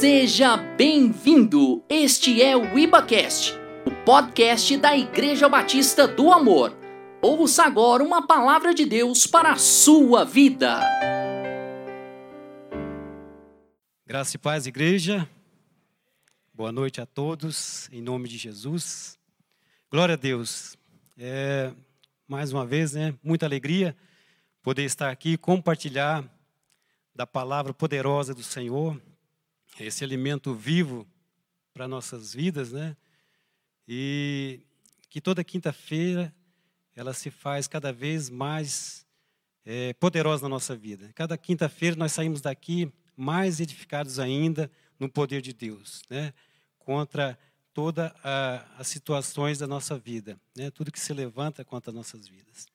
Seja bem-vindo! Este é o IbaCast, o podcast da Igreja Batista do Amor. Ouça agora uma palavra de Deus para a sua vida. Graça e paz, igreja. Boa noite a todos, em nome de Jesus. Glória a Deus. É, mais uma vez, né, muita alegria poder estar aqui compartilhar da palavra poderosa do Senhor, esse alimento vivo para nossas vidas, né? E que toda quinta-feira ela se faz cada vez mais é, poderosa na nossa vida. Cada quinta-feira nós saímos daqui mais edificados ainda no poder de Deus, né? Contra todas as situações da nossa vida, né? Tudo que se levanta contra as nossas vidas.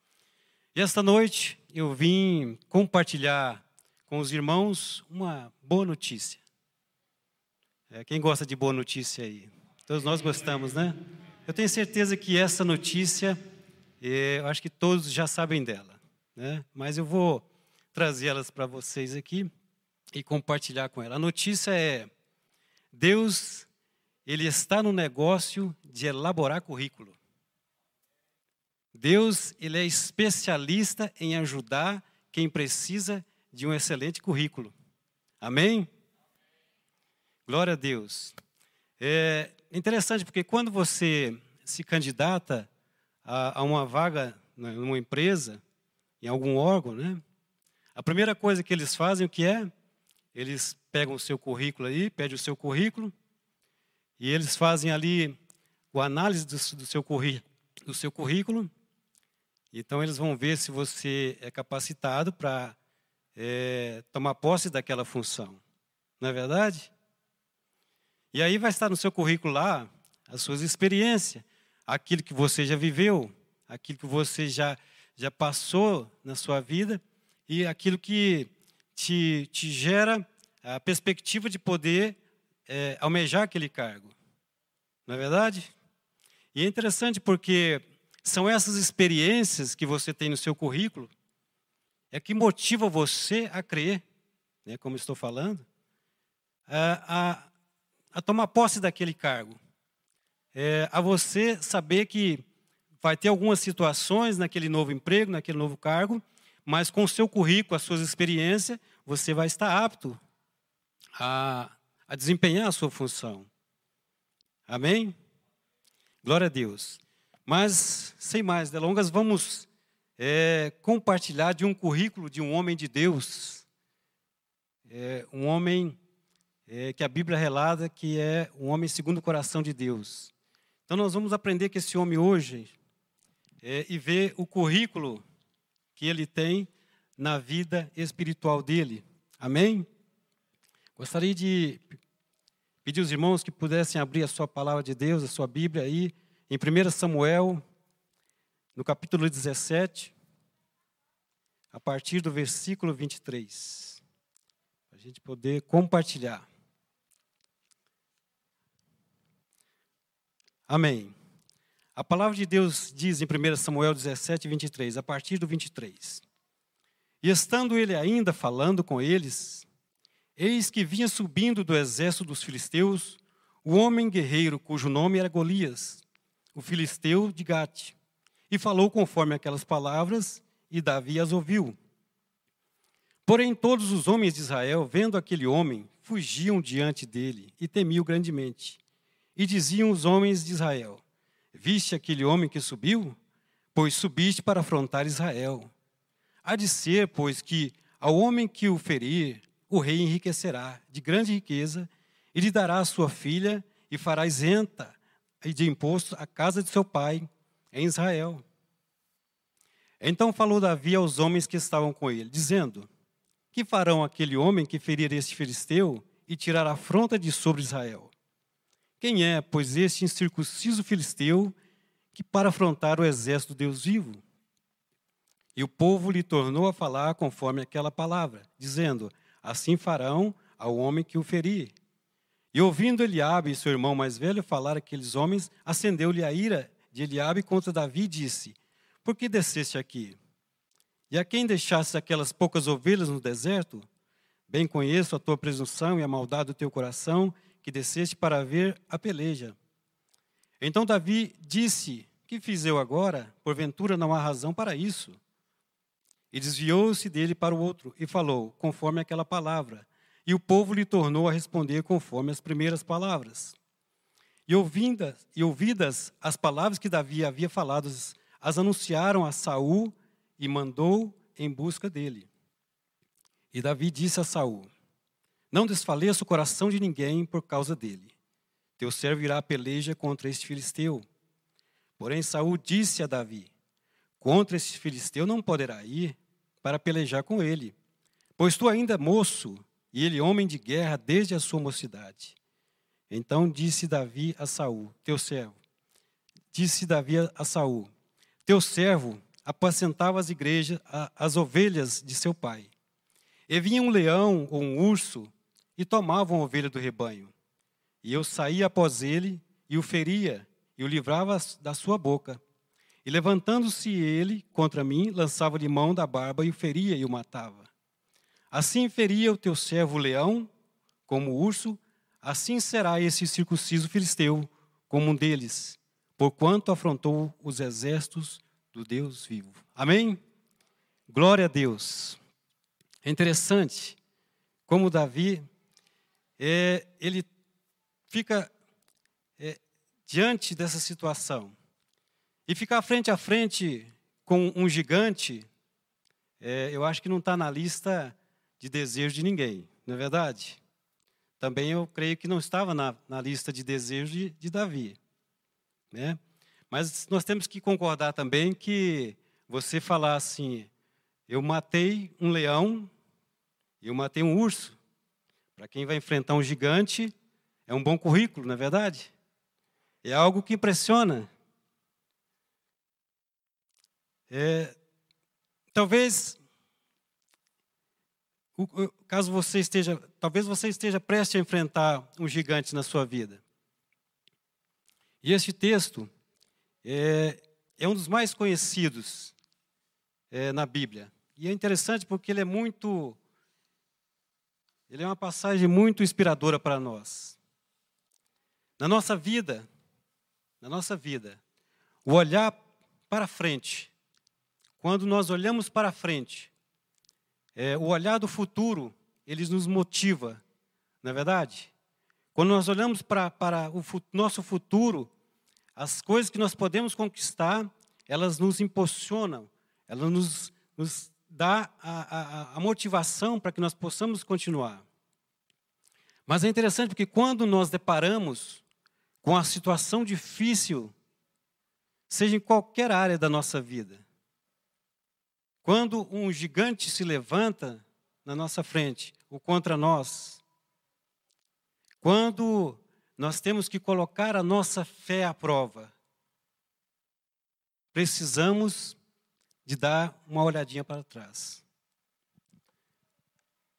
E esta noite eu vim compartilhar com os irmãos uma boa notícia. É, quem gosta de boa notícia aí? Todos nós gostamos, né? Eu tenho certeza que essa notícia, é, eu acho que todos já sabem dela, né? Mas eu vou trazê-las para vocês aqui e compartilhar com ela. A notícia é: Deus, ele está no negócio de elaborar currículo. Deus, ele é especialista em ajudar quem precisa de um excelente currículo. Amém? Glória a Deus. É interessante porque quando você se candidata a, a uma vaga numa empresa, em algum órgão, né? A primeira coisa que eles fazem o que é? Eles pegam o seu currículo aí, pedem o seu currículo e eles fazem ali a análise do, do, seu, do seu currículo. Então eles vão ver se você é capacitado para é, tomar posse daquela função. Não é verdade? E aí vai estar no seu currículo lá as suas experiências, aquilo que você já viveu, aquilo que você já, já passou na sua vida e aquilo que te, te gera a perspectiva de poder é, almejar aquele cargo. Não é verdade? E é interessante porque são essas experiências que você tem no seu currículo é que motiva você a crer, né, como estou falando, a, a, a tomar posse daquele cargo. É, a você saber que vai ter algumas situações naquele novo emprego, naquele novo cargo, mas com o seu currículo, as suas experiências, você vai estar apto a, a desempenhar a sua função. Amém? Glória a Deus. Mas, sem mais delongas, vamos é, compartilhar de um currículo de um homem de Deus, é, um homem é, que a Bíblia relata que é um homem segundo o coração de Deus. Então nós vamos aprender com esse homem hoje é, e ver o currículo que ele tem na vida espiritual dele. Amém? Gostaria de pedir aos irmãos que pudessem abrir a sua palavra de Deus, a sua Bíblia aí, em 1 Samuel, no capítulo 17, a partir do versículo 23, para a gente poder compartilhar. Amém. A palavra de Deus diz em 1 Samuel 17, 23, a partir do 23. E estando ele ainda falando com eles, eis que vinha subindo do exército dos filisteus o homem guerreiro cujo nome era Golias, o filisteu de Gate e falou conforme aquelas palavras, e Davi as ouviu. Porém, todos os homens de Israel, vendo aquele homem, fugiam diante dele e temiam grandemente. E diziam os homens de Israel: Viste aquele homem que subiu? Pois subiste para afrontar Israel. Há de ser, pois, que ao homem que o ferir, o rei enriquecerá de grande riqueza e lhe dará a sua filha e fará isenta de imposto a casa de seu pai em Israel. Então falou Davi aos homens que estavam com ele, dizendo: Que farão aquele homem que ferir este filisteu e tirar a afronta de sobre Israel? Quem é, pois, este incircunciso filisteu que para afrontar o exército do Deus vivo? E o povo lhe tornou a falar conforme aquela palavra, dizendo: Assim farão ao homem que o ferir. E ouvindo Eliabe e seu irmão mais velho falar aqueles homens, acendeu-lhe a ira de Eliabe contra Davi disse: Por que desceste aqui? E a quem deixaste aquelas poucas ovelhas no deserto? Bem conheço a tua presunção e a maldade do teu coração, que desceste para ver a peleja. Então Davi disse: Que fiz eu agora? Porventura não há razão para isso. E desviou-se dele para o outro e falou, conforme aquela palavra. E o povo lhe tornou a responder conforme as primeiras palavras. E ouvidas, e ouvidas as palavras que Davi havia falado, as anunciaram a Saul e mandou em busca dele. E Davi disse a Saul: Não desfaleça o coração de ninguém por causa dele. Teu servo irá a peleja contra este filisteu. Porém Saul disse a Davi: Contra este filisteu não poderá ir para pelejar com ele, pois tu ainda é moço e ele homem de guerra desde a sua mocidade. Então disse Davi a Saul, teu servo. Disse Davi a Saul: Teu servo apacentava as igrejas, as ovelhas de seu pai. E vinha um leão ou um urso e tomavam a ovelha do rebanho. E eu saía após ele e o feria e o livrava da sua boca. E levantando-se ele contra mim, lançava-lhe mão da barba e o feria e o matava. Assim feria o teu servo o leão, como o urso, assim será esse circunciso filisteu, como um deles, porquanto afrontou os exércitos do Deus vivo. Amém? Glória a Deus. É interessante como Davi, é, ele fica é, diante dessa situação e ficar frente a frente com um gigante, é, eu acho que não está na lista de desejo de ninguém, não é verdade? Também eu creio que não estava na, na lista de desejo de, de Davi. Né? Mas nós temos que concordar também que você falar assim, eu matei um leão eu matei um urso. Para quem vai enfrentar um gigante, é um bom currículo, não é verdade? É algo que impressiona. É, talvez, caso você esteja, talvez você esteja prestes a enfrentar um gigante na sua vida. E este texto é, é um dos mais conhecidos é, na Bíblia. E é interessante porque ele é muito. Ele é uma passagem muito inspiradora para nós. Na nossa vida, na nossa vida, o olhar para frente, quando nós olhamos para frente, é, o olhar do futuro, ele nos motiva, não é verdade? Quando nós olhamos para, para o nosso futuro, as coisas que nós podemos conquistar, elas nos impulsionam, elas nos, nos dá a, a, a motivação para que nós possamos continuar. Mas é interessante porque quando nós deparamos com a situação difícil, seja em qualquer área da nossa vida, quando um gigante se levanta na nossa frente ou contra nós, quando nós temos que colocar a nossa fé à prova. Precisamos de dar uma olhadinha para trás.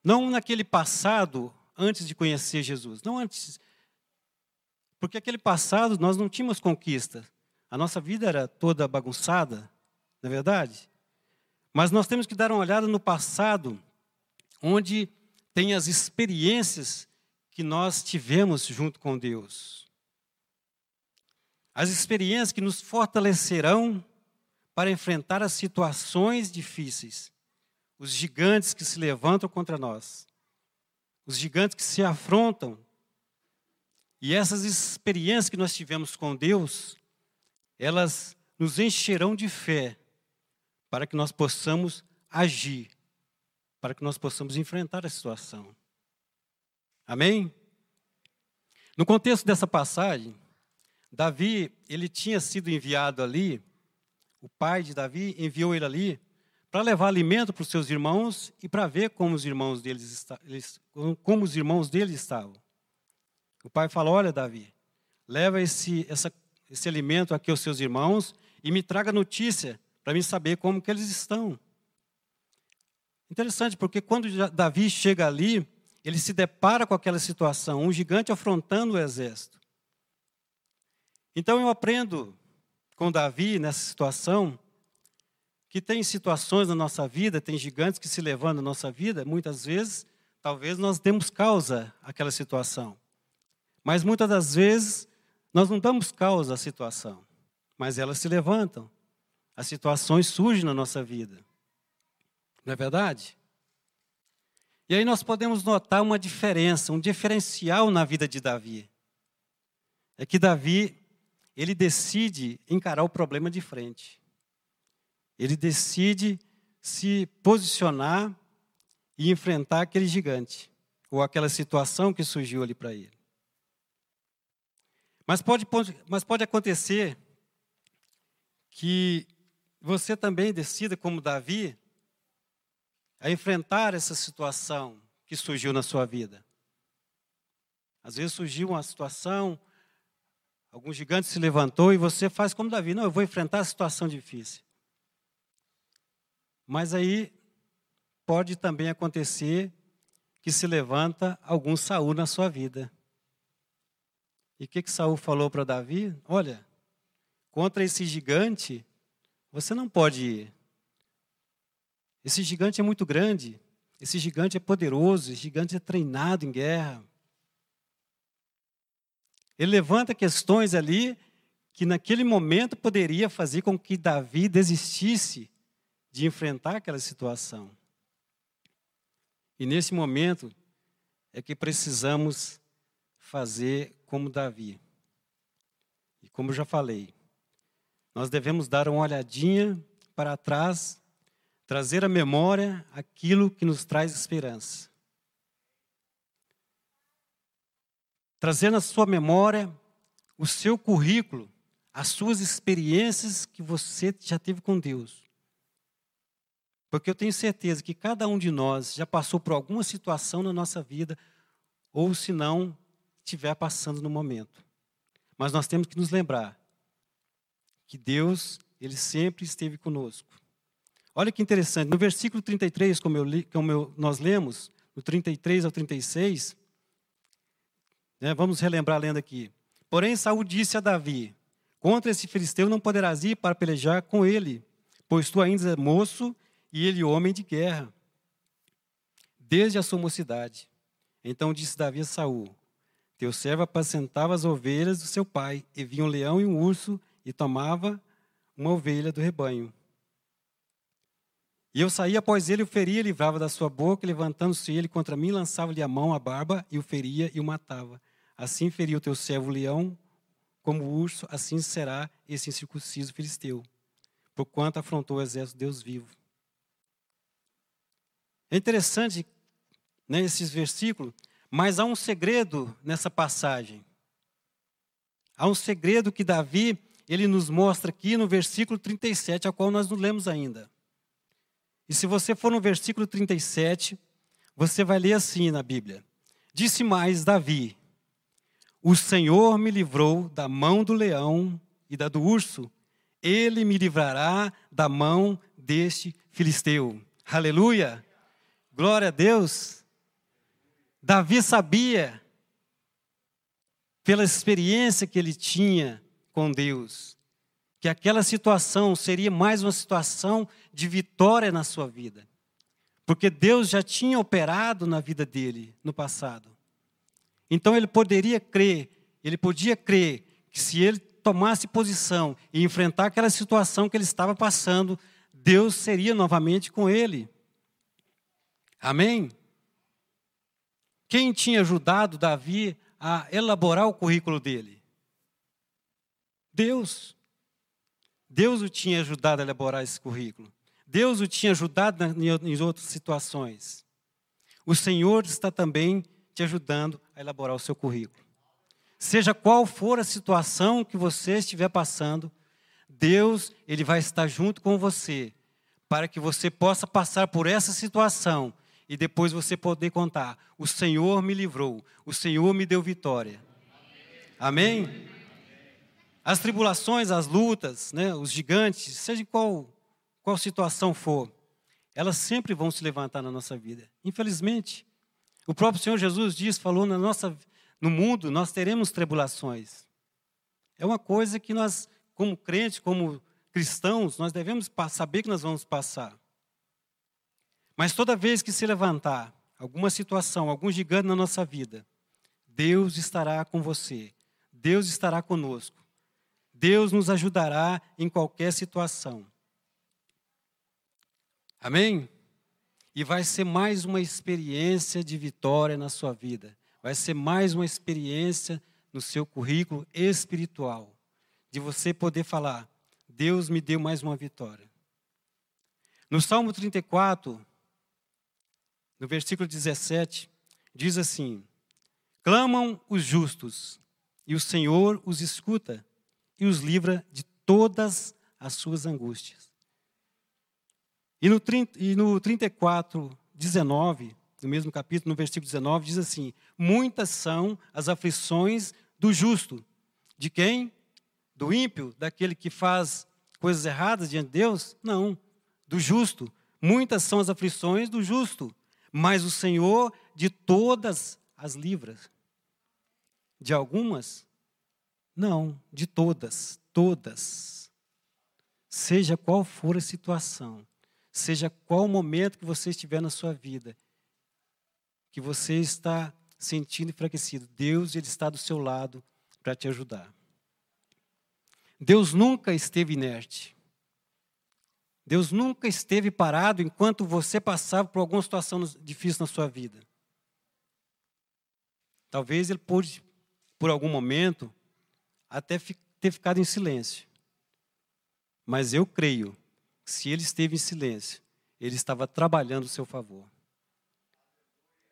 Não naquele passado antes de conhecer Jesus, não antes. Porque aquele passado nós não tínhamos conquista. A nossa vida era toda bagunçada, não é verdade? Mas nós temos que dar uma olhada no passado, onde tem as experiências que nós tivemos junto com Deus. As experiências que nos fortalecerão para enfrentar as situações difíceis, os gigantes que se levantam contra nós, os gigantes que se afrontam. E essas experiências que nós tivemos com Deus, elas nos encherão de fé para que nós possamos agir, para que nós possamos enfrentar a situação. Amém? No contexto dessa passagem, Davi, ele tinha sido enviado ali, o pai de Davi enviou ele ali para levar alimento para os seus irmãos e para ver como os irmãos deles como os irmãos dele estavam. O pai falou: "Olha, Davi, leva esse essa, esse alimento aqui aos seus irmãos e me traga notícia para me saber como que eles estão." Interessante, porque quando Davi chega ali, ele se depara com aquela situação, um gigante afrontando o exército. Então eu aprendo com Davi nessa situação que tem situações na nossa vida, tem gigantes que se levantam na nossa vida, muitas vezes, talvez nós demos causa àquela situação. Mas muitas das vezes nós não damos causa à situação, mas elas se levantam. As situações surgem na nossa vida. Não é verdade? E aí nós podemos notar uma diferença, um diferencial na vida de Davi. É que Davi, ele decide encarar o problema de frente. Ele decide se posicionar e enfrentar aquele gigante, ou aquela situação que surgiu ali para ele. Mas pode, mas pode acontecer que você também decida, como Davi, a enfrentar essa situação que surgiu na sua vida. Às vezes surgiu uma situação, algum gigante se levantou e você faz como Davi, não, eu vou enfrentar a situação difícil. Mas aí pode também acontecer que se levanta algum Saul na sua vida. E o que, que Saul falou para Davi? Olha, contra esse gigante, você não pode ir. Esse gigante é muito grande, esse gigante é poderoso, esse gigante é treinado em guerra. Ele levanta questões ali que naquele momento poderia fazer com que Davi desistisse de enfrentar aquela situação. E nesse momento é que precisamos fazer como Davi. E como já falei, nós devemos dar uma olhadinha para trás trazer à memória aquilo que nos traz esperança. Trazer na sua memória o seu currículo, as suas experiências que você já teve com Deus. Porque eu tenho certeza que cada um de nós já passou por alguma situação na nossa vida, ou se não, estiver passando no momento. Mas nós temos que nos lembrar que Deus, Ele sempre esteve conosco. Olha que interessante, no versículo 33, como, eu li, como eu, nós lemos, do 33 ao 36, né, vamos relembrar lendo aqui. Porém, Saul disse a Davi: Contra esse filisteu não poderás ir para pelejar com ele, pois tu ainda és moço e ele homem de guerra, desde a sua mocidade. Então disse Davi a Saul: Teu servo apacentava as ovelhas do seu pai, e vinha um leão e um urso, e tomava uma ovelha do rebanho. E eu saía após ele, o feria, livrava da sua boca, levantando-se ele contra mim, lançava-lhe a mão, a barba, e o feria e o matava. Assim feria o teu servo o leão, como o urso, assim será esse incircunciso filisteu, porquanto afrontou o exército de Deus vivo. É interessante né, esses versículos, mas há um segredo nessa passagem. Há um segredo que Davi, ele nos mostra aqui no versículo 37, a qual nós não lemos ainda. E se você for no versículo 37, você vai ler assim na Bíblia: Disse mais Davi: O Senhor me livrou da mão do leão e da do urso, ele me livrará da mão deste filisteu. Aleluia! Glória a Deus! Davi sabia, pela experiência que ele tinha com Deus, que aquela situação seria mais uma situação de vitória na sua vida. Porque Deus já tinha operado na vida dele no passado. Então ele poderia crer, ele podia crer que se ele tomasse posição e enfrentar aquela situação que ele estava passando, Deus seria novamente com ele. Amém? Quem tinha ajudado Davi a elaborar o currículo dele? Deus. Deus o tinha ajudado a elaborar esse currículo. Deus o tinha ajudado em outras situações. O Senhor está também te ajudando a elaborar o seu currículo. Seja qual for a situação que você estiver passando, Deus, ele vai estar junto com você para que você possa passar por essa situação e depois você poder contar: o Senhor me livrou, o Senhor me deu vitória. Amém? Amém? As tribulações, as lutas, né, os gigantes, seja qual, qual situação for, elas sempre vão se levantar na nossa vida. Infelizmente, o próprio Senhor Jesus diz, falou na nossa, no mundo nós teremos tribulações. É uma coisa que nós, como crentes, como cristãos, nós devemos saber que nós vamos passar. Mas toda vez que se levantar alguma situação, algum gigante na nossa vida, Deus estará com você. Deus estará conosco. Deus nos ajudará em qualquer situação. Amém? E vai ser mais uma experiência de vitória na sua vida. Vai ser mais uma experiência no seu currículo espiritual. De você poder falar: Deus me deu mais uma vitória. No Salmo 34, no versículo 17, diz assim: Clamam os justos, e o Senhor os escuta e os livra de todas as suas angústias. E no, 30, e no 34, 19, no mesmo capítulo, no versículo 19, diz assim: Muitas são as aflições do justo. De quem? Do ímpio, daquele que faz coisas erradas diante de Deus? Não, do justo. Muitas são as aflições do justo, mas o Senhor de todas as livras. De algumas? Não, de todas, todas. Seja qual for a situação, seja qual o momento que você estiver na sua vida, que você está sentindo enfraquecido, Deus ele está do seu lado para te ajudar. Deus nunca esteve inerte. Deus nunca esteve parado enquanto você passava por alguma situação difícil na sua vida. Talvez ele pôde, por algum momento, até ter ficado em silêncio. Mas eu creio se ele esteve em silêncio, ele estava trabalhando o seu favor.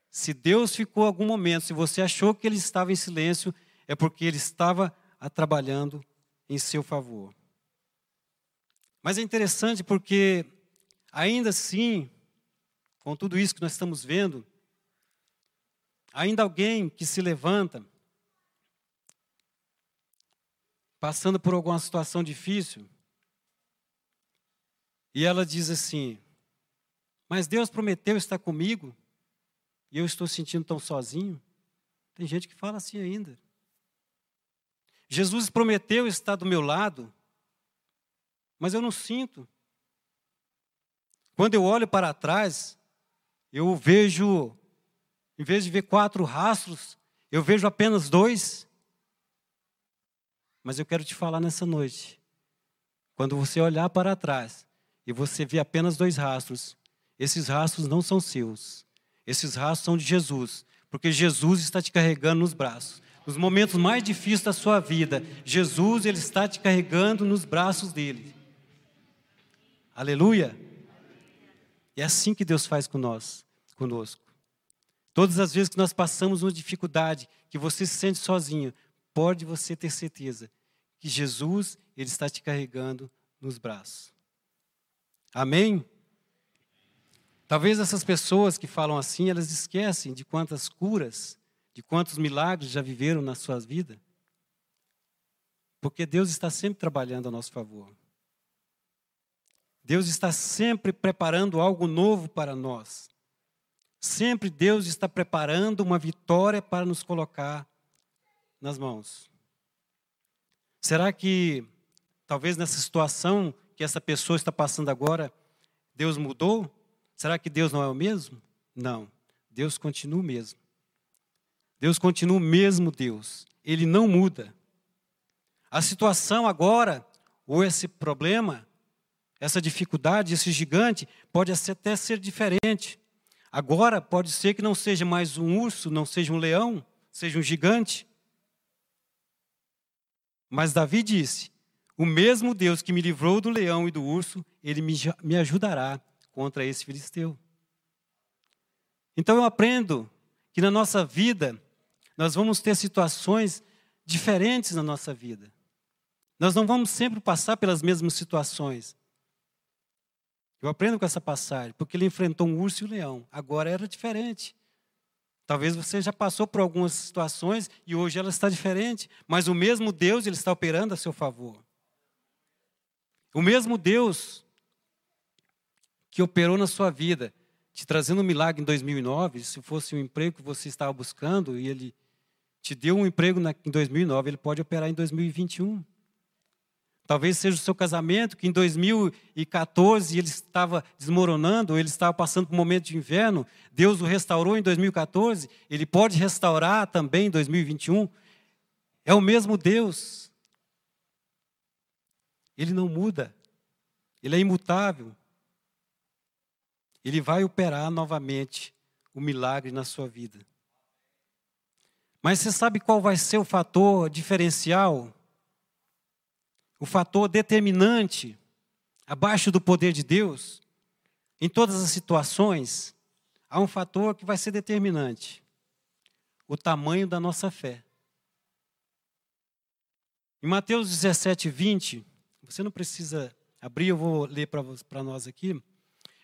Se Deus ficou algum momento, se você achou que ele estava em silêncio, é porque ele estava trabalhando em seu favor. Mas é interessante porque, ainda assim, com tudo isso que nós estamos vendo, ainda alguém que se levanta, passando por alguma situação difícil, e ela diz assim: Mas Deus prometeu estar comigo, e eu estou sentindo tão sozinho. Tem gente que fala assim ainda. Jesus prometeu estar do meu lado, mas eu não sinto. Quando eu olho para trás, eu vejo, em vez de ver quatro rastros, eu vejo apenas dois. Mas eu quero te falar nessa noite. Quando você olhar para trás e você vê apenas dois rastros, esses rastros não são seus. Esses rastros são de Jesus, porque Jesus está te carregando nos braços. Nos momentos mais difíceis da sua vida, Jesus ele está te carregando nos braços dele. Aleluia. É assim que Deus faz com nós, conosco. Todas as vezes que nós passamos uma dificuldade, que você se sente sozinho, pode você ter certeza que Jesus ele está te carregando nos braços. Amém? Talvez essas pessoas que falam assim, elas esquecem de quantas curas, de quantos milagres já viveram na sua vida. Porque Deus está sempre trabalhando a nosso favor. Deus está sempre preparando algo novo para nós. Sempre Deus está preparando uma vitória para nos colocar nas mãos. Será que, talvez nessa situação que essa pessoa está passando agora, Deus mudou? Será que Deus não é o mesmo? Não. Deus continua o mesmo. Deus continua o mesmo Deus. Ele não muda. A situação agora, ou esse problema, essa dificuldade, esse gigante, pode até ser diferente. Agora pode ser que não seja mais um urso, não seja um leão, seja um gigante. Mas Davi disse: O mesmo Deus que me livrou do leão e do urso, ele me ajudará contra esse filisteu. Então eu aprendo que na nossa vida nós vamos ter situações diferentes na nossa vida. Nós não vamos sempre passar pelas mesmas situações. Eu aprendo com essa passagem, porque ele enfrentou um urso e um leão. Agora era diferente. Talvez você já passou por algumas situações e hoje ela está diferente, mas o mesmo Deus ele está operando a seu favor. O mesmo Deus que operou na sua vida, te trazendo um milagre em 2009, se fosse um emprego que você estava buscando e ele te deu um emprego em 2009, ele pode operar em 2021. Talvez seja o seu casamento, que em 2014 ele estava desmoronando, ele estava passando por um momento de inverno. Deus o restaurou em 2014, ele pode restaurar também em 2021. É o mesmo Deus. Ele não muda, ele é imutável. Ele vai operar novamente o milagre na sua vida. Mas você sabe qual vai ser o fator diferencial? O fator determinante, abaixo do poder de Deus? Em todas as situações, há um fator que vai ser determinante: o tamanho da nossa fé. Em Mateus 17, 20, você não precisa abrir, eu vou ler para nós aqui.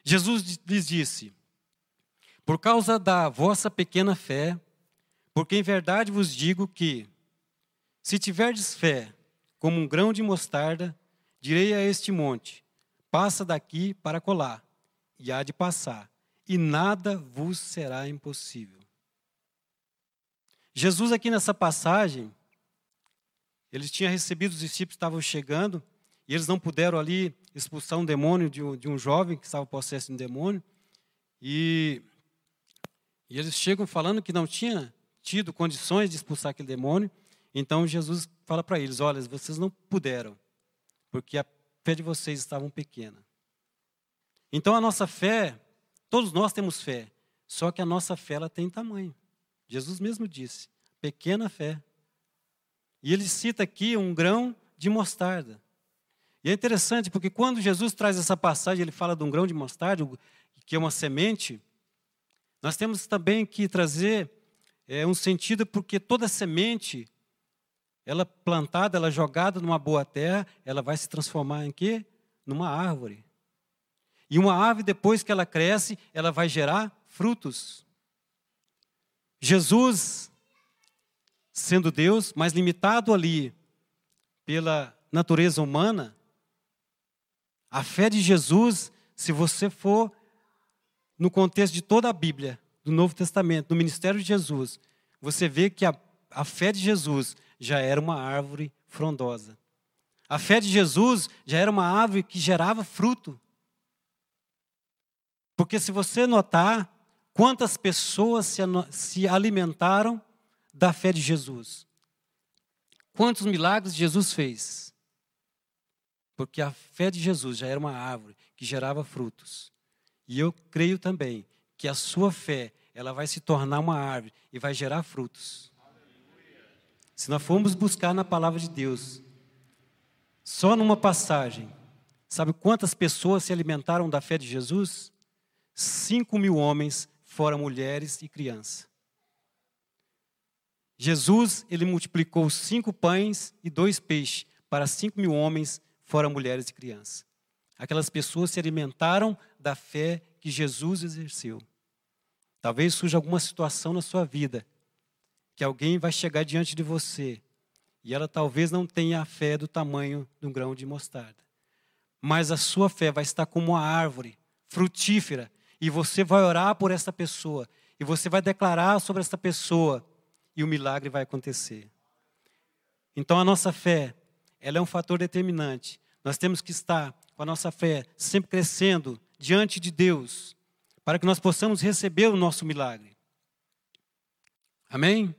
Jesus lhes disse: Por causa da vossa pequena fé, porque em verdade vos digo que, se tiverdes fé como um grão de mostarda, direi a este monte: passa daqui para colar, e há de passar, e nada vos será impossível. Jesus, aqui nessa passagem, eles tinham recebido, os discípulos estavam chegando, e eles não puderam ali expulsar um demônio de um, de um jovem que estava possesso de um demônio. E, e eles chegam falando que não tinha tido condições de expulsar aquele demônio. Então Jesus fala para eles: Olha, vocês não puderam, porque a fé de vocês estava pequena. Então a nossa fé, todos nós temos fé, só que a nossa fé ela tem tamanho. Jesus mesmo disse: pequena fé. E ele cita aqui um grão de mostarda. E é interessante porque quando Jesus traz essa passagem, ele fala de um grão de mostarda, que é uma semente. Nós temos também que trazer é, um sentido porque toda semente, ela plantada, ela jogada numa boa terra, ela vai se transformar em quê? Numa árvore. E uma árvore, depois que ela cresce, ela vai gerar frutos. Jesus, sendo Deus, mas limitado ali pela natureza humana, a fé de Jesus, se você for no contexto de toda a Bíblia, do Novo Testamento, do ministério de Jesus, você vê que a, a fé de Jesus já era uma árvore frondosa. A fé de Jesus já era uma árvore que gerava fruto. Porque se você notar, quantas pessoas se, se alimentaram da fé de Jesus? Quantos milagres Jesus fez? Porque a fé de Jesus já era uma árvore que gerava frutos. E eu creio também que a sua fé, ela vai se tornar uma árvore e vai gerar frutos. Se nós formos buscar na palavra de Deus, só numa passagem, sabe quantas pessoas se alimentaram da fé de Jesus? Cinco mil homens, fora mulheres e crianças. Jesus, ele multiplicou cinco pães e dois peixes para cinco mil homens fora mulheres e crianças. Aquelas pessoas se alimentaram da fé que Jesus exerceu. Talvez surja alguma situação na sua vida que alguém vai chegar diante de você e ela talvez não tenha a fé do tamanho de um grão de mostarda. Mas a sua fé vai estar como uma árvore frutífera e você vai orar por essa pessoa e você vai declarar sobre essa pessoa e o milagre vai acontecer. Então a nossa fé ela é um fator determinante. Nós temos que estar com a nossa fé sempre crescendo diante de Deus, para que nós possamos receber o nosso milagre. Amém?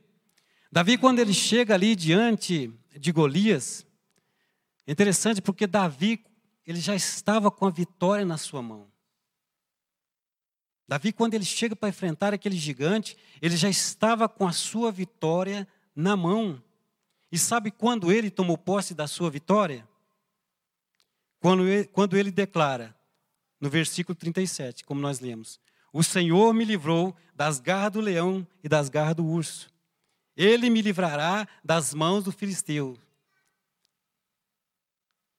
Davi, quando ele chega ali diante de Golias, é interessante porque Davi, ele já estava com a vitória na sua mão. Davi, quando ele chega para enfrentar aquele gigante, ele já estava com a sua vitória na mão. E sabe quando ele tomou posse da sua vitória? Quando ele, quando ele declara, no versículo 37, como nós lemos: O Senhor me livrou das garras do leão e das garras do urso. Ele me livrará das mãos do filisteu.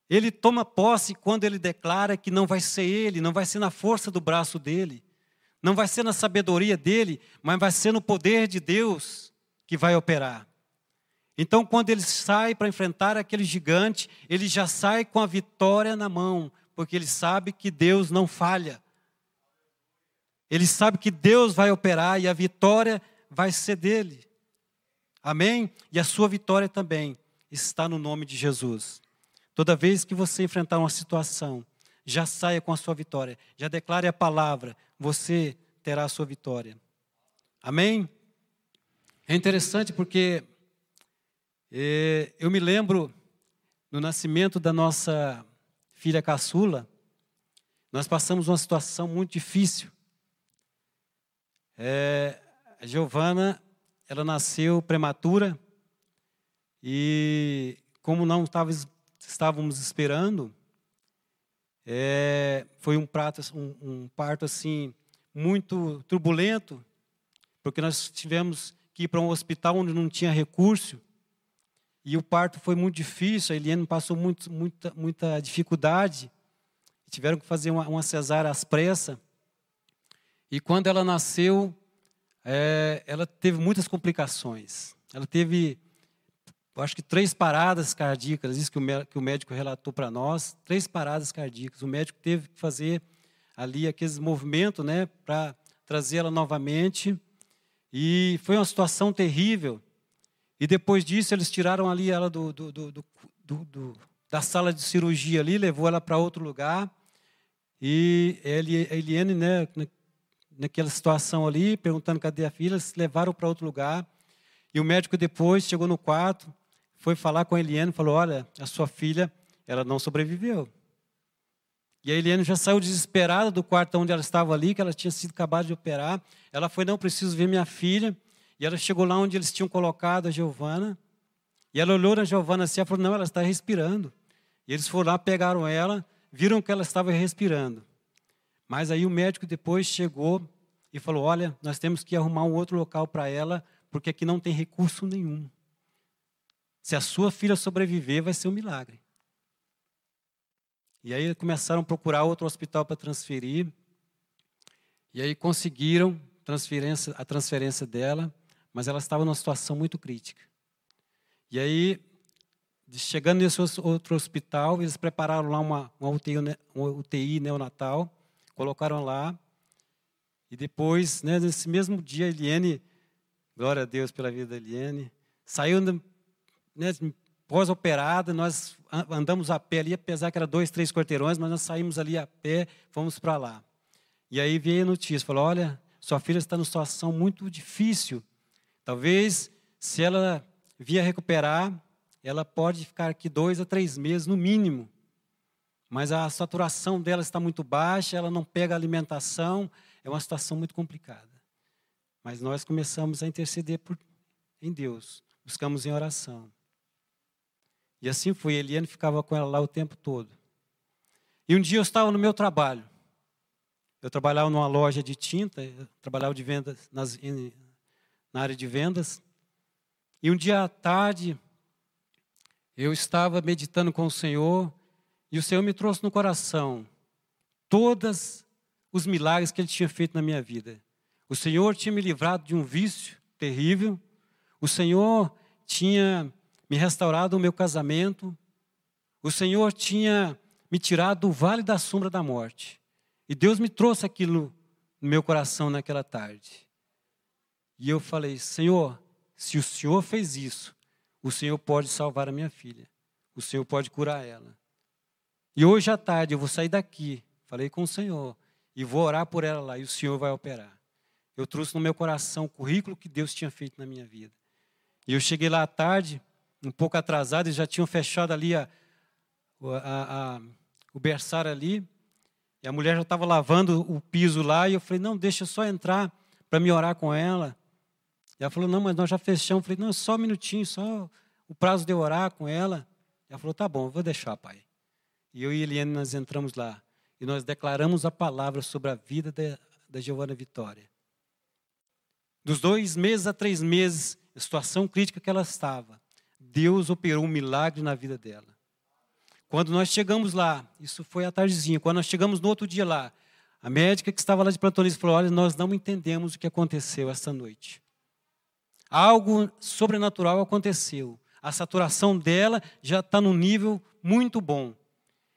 Ele toma posse quando ele declara que não vai ser ele, não vai ser na força do braço dele, não vai ser na sabedoria dele, mas vai ser no poder de Deus que vai operar. Então, quando ele sai para enfrentar aquele gigante, ele já sai com a vitória na mão, porque ele sabe que Deus não falha. Ele sabe que Deus vai operar e a vitória vai ser dele. Amém? E a sua vitória também está no nome de Jesus. Toda vez que você enfrentar uma situação, já saia com a sua vitória. Já declare a palavra, você terá a sua vitória. Amém? É interessante porque eu me lembro no nascimento da nossa filha caçula, nós passamos uma situação muito difícil. É, a Giovana, ela nasceu prematura e como não tava, estávamos esperando, é, foi um, prato, um, um parto assim muito turbulento, porque nós tivemos que ir para um hospital onde não tinha recurso e o parto foi muito difícil. A Eliane passou muito, muita, muita dificuldade. Tiveram que fazer uma, uma cesárea às pressas. E quando ela nasceu, é, ela teve muitas complicações. Ela teve, acho que três paradas cardíacas, isso que o, que o médico relatou para nós, três paradas cardíacas. O médico teve que fazer ali aqueles movimentos, né, para trazer ela novamente. E foi uma situação terrível. E depois disso, eles tiraram ali ela do, do, do, do da sala de cirurgia ali, levou ela para outro lugar. E ele, a Eliane, né, naquela situação ali, perguntando cadê a filha, se levaram para outro lugar. E o médico depois chegou no quarto, foi falar com a Eliane falou: Olha, a sua filha, ela não sobreviveu. E a Eliane já saiu desesperada do quarto onde ela estava ali, que ela tinha sido acabada de operar. Ela foi: Não, preciso ver minha filha. E ela chegou lá onde eles tinham colocado a Giovana. E ela olhou na Giovana assim e falou: Não, ela está respirando. E eles foram lá, pegaram ela, viram que ela estava respirando. Mas aí o médico depois chegou e falou: Olha, nós temos que arrumar um outro local para ela, porque aqui não tem recurso nenhum. Se a sua filha sobreviver, vai ser um milagre. E aí começaram a procurar outro hospital para transferir. E aí conseguiram transferência, a transferência dela, mas ela estava numa situação muito crítica. E aí, chegando nesse outro hospital, eles prepararam lá uma, uma, UTI, uma UTI neonatal colocaram lá. E depois, né, nesse mesmo dia, a Eliane, glória a Deus pela vida da Eliane, saiu né, pós-operada, nós andamos a pé ali, apesar que era dois, três quarteirões, mas nós saímos ali a pé, fomos para lá. E aí veio a notícia, falou, olha, sua filha está numa situação muito difícil. Talvez, se ela vier recuperar, ela pode ficar aqui dois a três meses, no mínimo mas a saturação dela está muito baixa, ela não pega alimentação, é uma situação muito complicada. Mas nós começamos a interceder por, em Deus, buscamos em oração. E assim foi, Eliane ficava com ela lá o tempo todo. E um dia eu estava no meu trabalho. Eu trabalhava numa loja de tinta, trabalhava de vendas nas, na área de vendas. E um dia à tarde, eu estava meditando com o Senhor e o Senhor me trouxe no coração todos os milagres que Ele tinha feito na minha vida. O Senhor tinha me livrado de um vício terrível. O Senhor tinha me restaurado o meu casamento. O Senhor tinha me tirado do vale da sombra da morte. E Deus me trouxe aquilo no meu coração naquela tarde. E eu falei: Senhor, se o Senhor fez isso, o Senhor pode salvar a minha filha. O Senhor pode curar ela. E hoje à tarde eu vou sair daqui, falei com o Senhor, e vou orar por ela lá, e o Senhor vai operar. Eu trouxe no meu coração o currículo que Deus tinha feito na minha vida. E eu cheguei lá à tarde, um pouco atrasado, eles já tinham fechado ali a, a, a, o berçário ali, e a mulher já estava lavando o piso lá, e eu falei, não, deixa eu só entrar para me orar com ela. E ela falou, não, mas nós já fechamos. Eu falei, não, só um minutinho, só o prazo de eu orar com ela. Ela falou, tá bom, vou deixar, pai. E eu e Eliane, nós entramos lá. E nós declaramos a palavra sobre a vida da, da Giovana Vitória. Dos dois meses a três meses, a situação crítica que ela estava, Deus operou um milagre na vida dela. Quando nós chegamos lá, isso foi à tardezinha, quando nós chegamos no outro dia lá, a médica que estava lá de plantonista falou: Olha, nós não entendemos o que aconteceu esta noite. Algo sobrenatural aconteceu. A saturação dela já está num nível muito bom.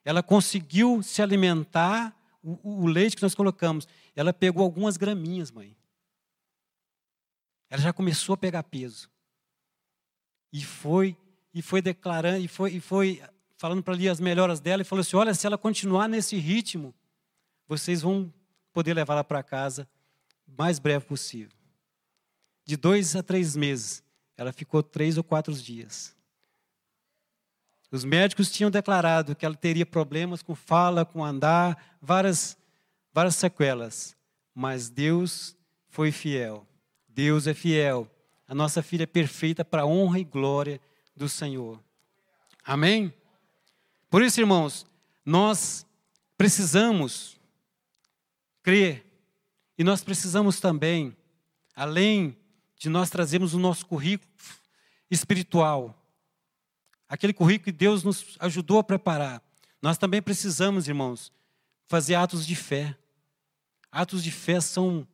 Ela conseguiu se alimentar, o, o leite que nós colocamos, ela pegou algumas graminhas, mãe. Ela já começou a pegar peso. E foi, e foi declarando, e foi, e foi falando para ali as melhoras dela e falou assim: olha, se ela continuar nesse ritmo, vocês vão poder levá-la para casa o mais breve possível. De dois a três meses, ela ficou três ou quatro dias. Os médicos tinham declarado que ela teria problemas com fala, com andar, várias, várias sequelas. Mas Deus foi fiel. Deus é fiel. A nossa filha é perfeita para a honra e glória do Senhor. Amém? Por isso, irmãos, nós precisamos crer e nós precisamos também, além de nós trazermos o nosso currículo espiritual, aquele currículo que Deus nos ajudou a preparar, nós também precisamos, irmãos, fazer atos de fé. Atos de fé são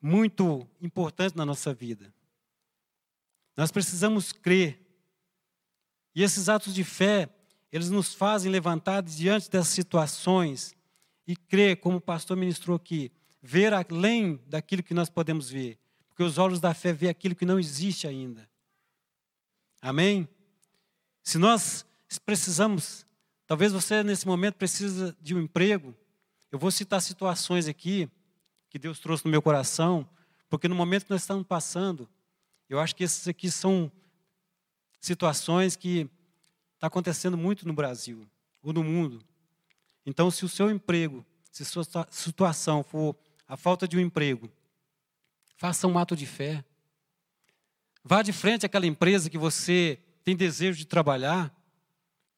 muito importantes na nossa vida. Nós precisamos crer. E esses atos de fé, eles nos fazem levantar diante das situações e crer, como o pastor ministrou aqui, ver além daquilo que nós podemos ver. Porque os olhos da fé vê aquilo que não existe ainda. Amém? Se nós precisamos, talvez você nesse momento precisa de um emprego, eu vou citar situações aqui que Deus trouxe no meu coração, porque no momento que nós estamos passando, eu acho que esses aqui são situações que está acontecendo muito no Brasil ou no mundo. Então, se o seu emprego, se sua situação for a falta de um emprego, faça um ato de fé. Vá de frente àquela empresa que você tem desejo de trabalhar,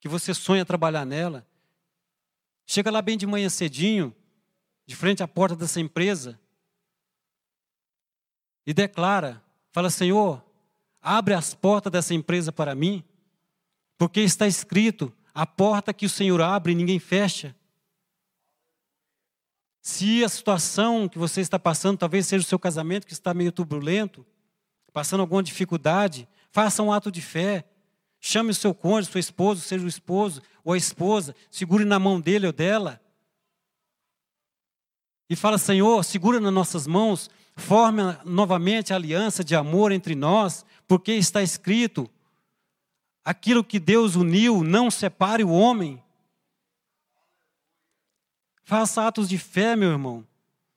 que você sonha trabalhar nela, chega lá bem de manhã cedinho, de frente à porta dessa empresa, e declara: fala, Senhor, abre as portas dessa empresa para mim, porque está escrito: a porta que o Senhor abre, ninguém fecha. Se a situação que você está passando, talvez seja o seu casamento que está meio turbulento, passando alguma dificuldade, faça um ato de fé, Chame o seu cônjuge, sua esposa, seja o esposo ou a esposa, segure na mão dele ou dela. E fala, Senhor, segura nas nossas mãos, forme novamente a aliança de amor entre nós, porque está escrito: aquilo que Deus uniu, não separe o homem. Faça atos de fé, meu irmão.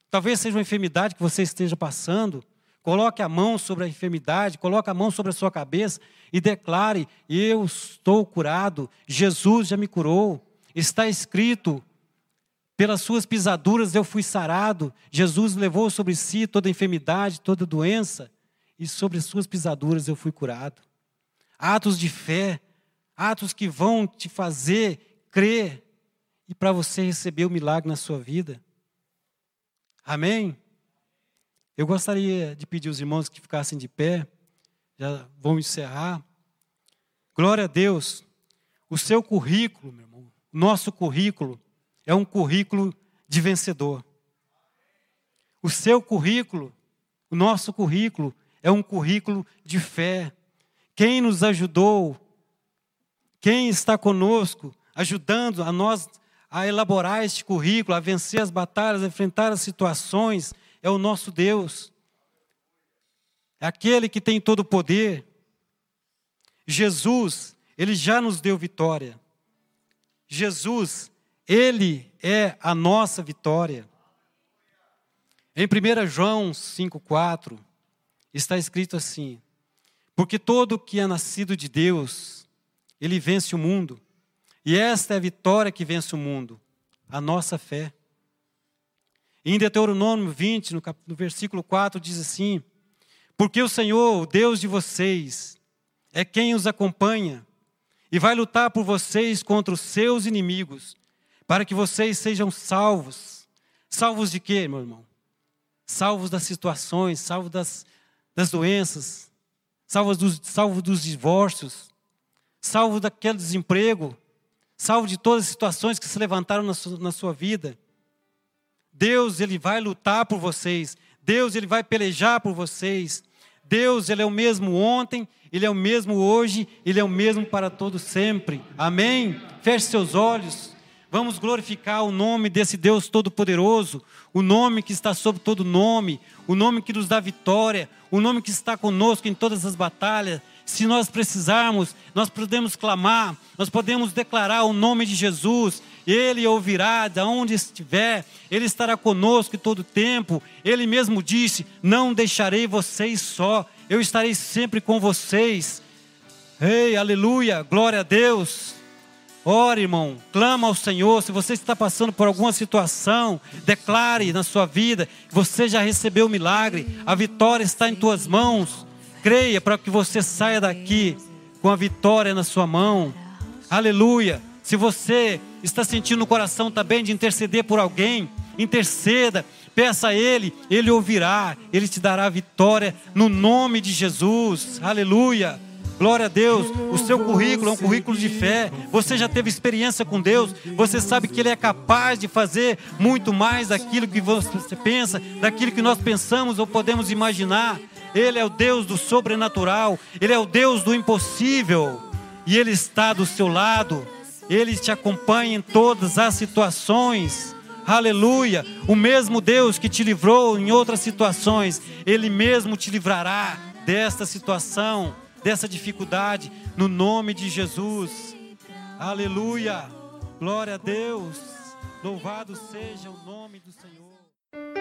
Talvez seja uma enfermidade que você esteja passando. Coloque a mão sobre a enfermidade, coloque a mão sobre a sua cabeça e declare: Eu estou curado, Jesus já me curou. Está escrito: pelas suas pisaduras eu fui sarado. Jesus levou sobre si toda enfermidade, toda doença, e sobre as suas pisaduras eu fui curado. Atos de fé, atos que vão te fazer crer e para você receber o milagre na sua vida. Amém? Eu gostaria de pedir aos irmãos que ficassem de pé, já vão encerrar. Glória a Deus. O seu currículo, meu irmão, nosso currículo, é um currículo de vencedor. O seu currículo, o nosso currículo, é um currículo de fé. Quem nos ajudou, quem está conosco, ajudando a nós a elaborar este currículo, a vencer as batalhas, a enfrentar as situações, é o nosso Deus. É aquele que tem todo o poder. Jesus, ele já nos deu vitória. Jesus, ele é a nossa vitória. Em 1 João 5,4, está escrito assim: Porque todo que é nascido de Deus, ele vence o mundo. E esta é a vitória que vence o mundo, a nossa fé. Em Deuteronômio 20, no, no versículo 4, diz assim: Porque o Senhor, o Deus de vocês, é quem os acompanha e vai lutar por vocês contra os seus inimigos, para que vocês sejam salvos. Salvos de quê, meu irmão? Salvos das situações, salvos das, das doenças, salvos dos, salvos dos divórcios, salvos daquele desemprego, salvo de todas as situações que se levantaram na sua, na sua vida. Deus, ele vai lutar por vocês. Deus, ele vai pelejar por vocês. Deus, ele é o mesmo ontem, ele é o mesmo hoje, ele é o mesmo para todo sempre. Amém? Feche seus olhos. Vamos glorificar o nome desse Deus todo-poderoso, o nome que está sobre todo nome, o nome que nos dá vitória, o nome que está conosco em todas as batalhas. Se nós precisarmos, nós podemos clamar, nós podemos declarar o nome de Jesus. Ele ouvirá de onde estiver, Ele estará conosco todo o tempo. Ele mesmo disse: Não deixarei vocês só, eu estarei sempre com vocês. Ei, aleluia, glória a Deus. Ore, irmão, clama ao Senhor. Se você está passando por alguma situação, declare na sua vida você já recebeu o milagre, a vitória está em tuas mãos. Creia para que você saia daqui com a vitória na sua mão. Aleluia. Se você está sentindo o coração também de interceder por alguém, interceda, peça a Ele, Ele ouvirá, Ele te dará a vitória no nome de Jesus. Aleluia. Glória a Deus. O seu currículo é um currículo de fé. Você já teve experiência com Deus. Você sabe que Ele é capaz de fazer muito mais daquilo que você pensa, daquilo que nós pensamos ou podemos imaginar. Ele é o Deus do sobrenatural. Ele é o Deus do impossível. E Ele está do seu lado. Ele te acompanha em todas as situações. Aleluia! O mesmo Deus que te livrou em outras situações, Ele mesmo te livrará desta situação dessa dificuldade, no nome de Jesus. Aleluia. Glória a Deus. Louvado seja o nome do Senhor.